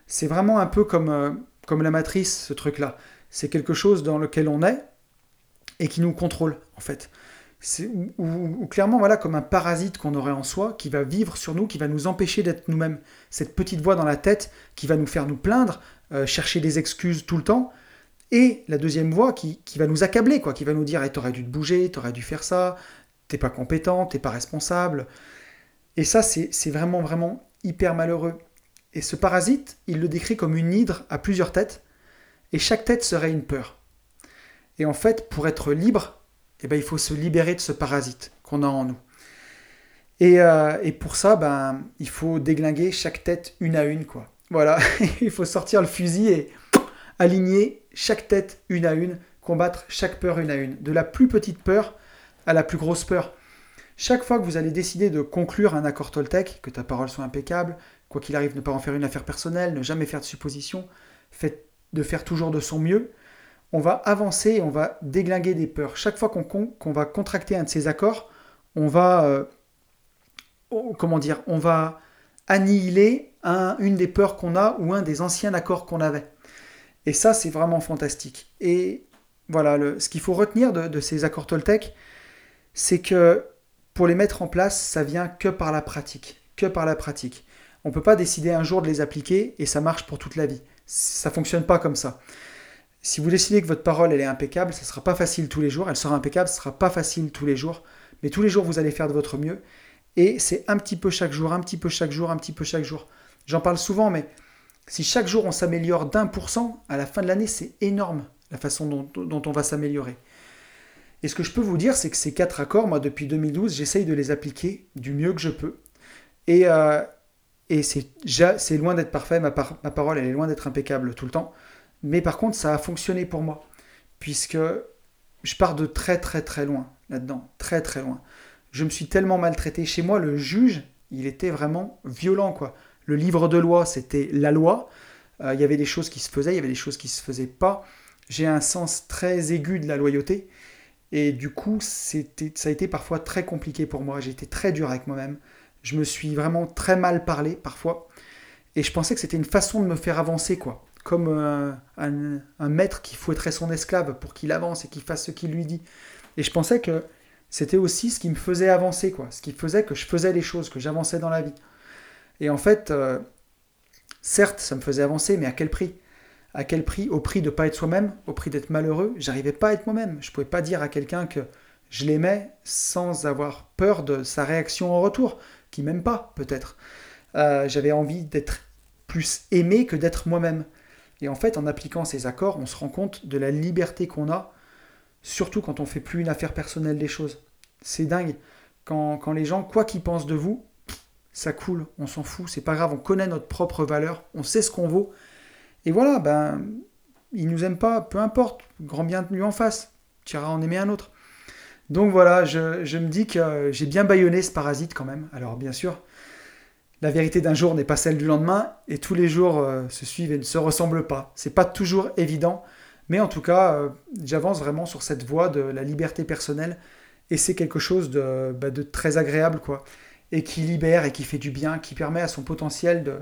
C'est vraiment un peu comme, euh, comme la matrice, ce truc-là. C'est quelque chose dans lequel on est et qui nous contrôle, en fait ou, clairement voilà comme un parasite qu'on aurait en soi qui va vivre sur nous, qui va nous empêcher d'être nous-mêmes. Cette petite voix dans la tête qui va nous faire nous plaindre, euh, chercher des excuses tout le temps. Et la deuxième voix qui, va nous accabler, quoi, qui va nous dire hey, t'aurais dû te bouger, t'aurais dû faire ça, t'es pas compétent, t'es pas responsable. Et ça, c'est vraiment, vraiment hyper malheureux. Et ce parasite, il le décrit comme une hydre à plusieurs têtes, et chaque tête serait une peur. Et en fait, pour être libre, eh ben, il faut se libérer de ce parasite qu'on a en nous. Et, euh, pour ça, ben, il faut déglinguer chaque tête une à une. quoi. Voilà, il faut sortir le fusil et aligner chaque tête une à une, combattre chaque peur une à une, de la plus petite peur à la plus grosse peur. Chaque fois que vous allez décider de conclure un accord Toltec, que ta parole soit impeccable, quoi qu'il arrive, ne pas en faire une affaire personnelle, ne jamais faire de suppositions, faites de faire toujours de son mieux, on va avancer et on va déglinguer des peurs. Chaque fois qu'on va contracter un de ces accords, on va, euh, comment dire, on va annihiler une des peurs qu'on a ou un des anciens accords qu'on avait. Et ça, c'est vraiment fantastique. Et voilà, ce qu'il faut retenir de, ces accords Toltec, c'est que pour les mettre en place, ça vient que par la pratique. Que par la pratique. On ne peut pas décider un jour de les appliquer et ça marche pour toute la vie. Ça fonctionne pas comme ça. Si vous décidez que votre parole elle est impeccable, ce ne sera pas facile tous les jours. Elle sera impeccable, ce ne sera pas facile tous les jours. Mais tous les jours, vous allez faire de votre mieux. Et c'est un petit peu chaque jour, un petit peu chaque jour, un petit peu chaque jour. J'en parle souvent, mais si chaque jour on s'améliore d'un pour cent, à la fin de l'année, c'est énorme la façon dont, on va s'améliorer. Et ce que je peux vous dire, c'est que ces quatre accords, moi, depuis 2012, j'essaye de les appliquer du mieux que je peux. Et, euh, et c'est loin d'être parfait, ma, ma parole, elle est loin d'être impeccable tout le temps. Mais par contre, ça a fonctionné pour moi, puisque je pars de très très très loin là-dedans, très très loin. Je me suis tellement maltraité. Chez moi, le juge, il était vraiment violent, quoi. Le livre de loi, c'était la loi. Euh, il y avait des choses qui se faisaient, il y avait des choses qui se faisaient pas. J'ai un sens très aigu de la loyauté. Et du coup, c'était, ça a été parfois très compliqué pour moi. J'ai été très dur avec moi-même. Je me suis vraiment très mal parlé parfois. Et je pensais que c'était une façon de me faire avancer, quoi comme euh, un, maître qui fouetterait son esclave pour qu'il avance et qu'il fasse ce qu'il lui dit. Et je pensais que c'était aussi ce qui me faisait avancer, quoi. Ce qui faisait que je faisais les choses, que j'avançais dans la vie. Et en fait, euh, certes, ça me faisait avancer, mais à quel prix? À quel prix? Au prix de pas être soi-même, au prix d'être malheureux? J'arrivais pas à être moi-même. Je pouvais pas dire à quelqu'un que je l'aimais sans avoir peur de sa réaction en retour, qui m'aiment pas, peut-être. Euh, j'avais envie d'être plus aimé que d'être moi-même. Et en fait, en appliquant ces accords, on se rend compte de la liberté qu'on a, surtout quand on fait plus une affaire personnelle des choses. C'est dingue. Quand, les gens, quoi qu'ils pensent de vous, ça coule, on s'en fout, c'est pas grave, on connaît notre propre valeur, on sait ce qu'on vaut. Et voilà, ben, ils nous aiment pas, peu importe, grand bien tenu en face, tu iras en aimer un autre. Donc voilà, je, je me dis que j'ai bien baïonné ce parasite quand même. Alors bien sûr, la vérité d'un jour n'est pas celle du lendemain, et tous les jours euh, se suivent et ne se ressemblent pas. C'est pas toujours évident, mais en tout cas, euh, j'avance vraiment sur cette voie de la liberté personnelle, et c'est quelque chose de, bah, de très agréable, quoi et qui libère et qui fait du bien, qui permet à son potentiel de,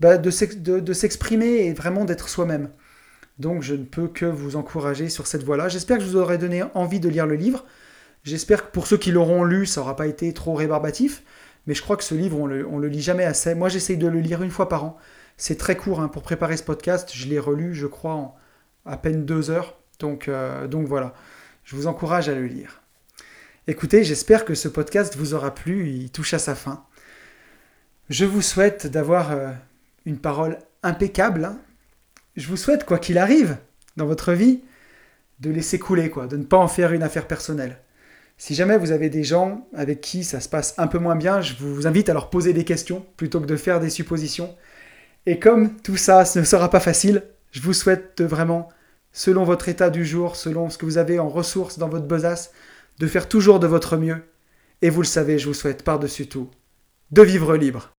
bah, de, s'exprimer et vraiment d'être soi-même. Donc je ne peux que vous encourager sur cette voie-là. J'espère que je vous aurai donné envie de lire le livre. J'espère que pour ceux qui l'auront lu, ça n'aura pas été trop rébarbatif. Mais je crois que ce livre, on le, le lit jamais assez. Moi, j'essaye de le lire une fois par an. C'est très court hein. pour préparer ce podcast. Je l'ai relu, je crois, en à peine deux heures. Donc, euh, donc voilà, je vous encourage à le lire. Écoutez, j'espère que ce podcast vous aura plu, il touche à sa fin. Je vous souhaite d'avoir euh, une parole impeccable. Hein. Je vous souhaite, quoi qu'il arrive dans votre vie, de laisser couler, quoi, de ne pas en faire une affaire personnelle. Si jamais vous avez des gens avec qui ça se passe un peu moins bien, je vous invite à leur poser des questions plutôt que de faire des suppositions. Et comme tout ça ne sera pas facile, je vous souhaite vraiment, selon votre état du jour, selon ce que vous avez en ressources dans votre besace, de faire toujours de votre mieux. Et vous le savez, je vous souhaite par-dessus tout de vivre libre.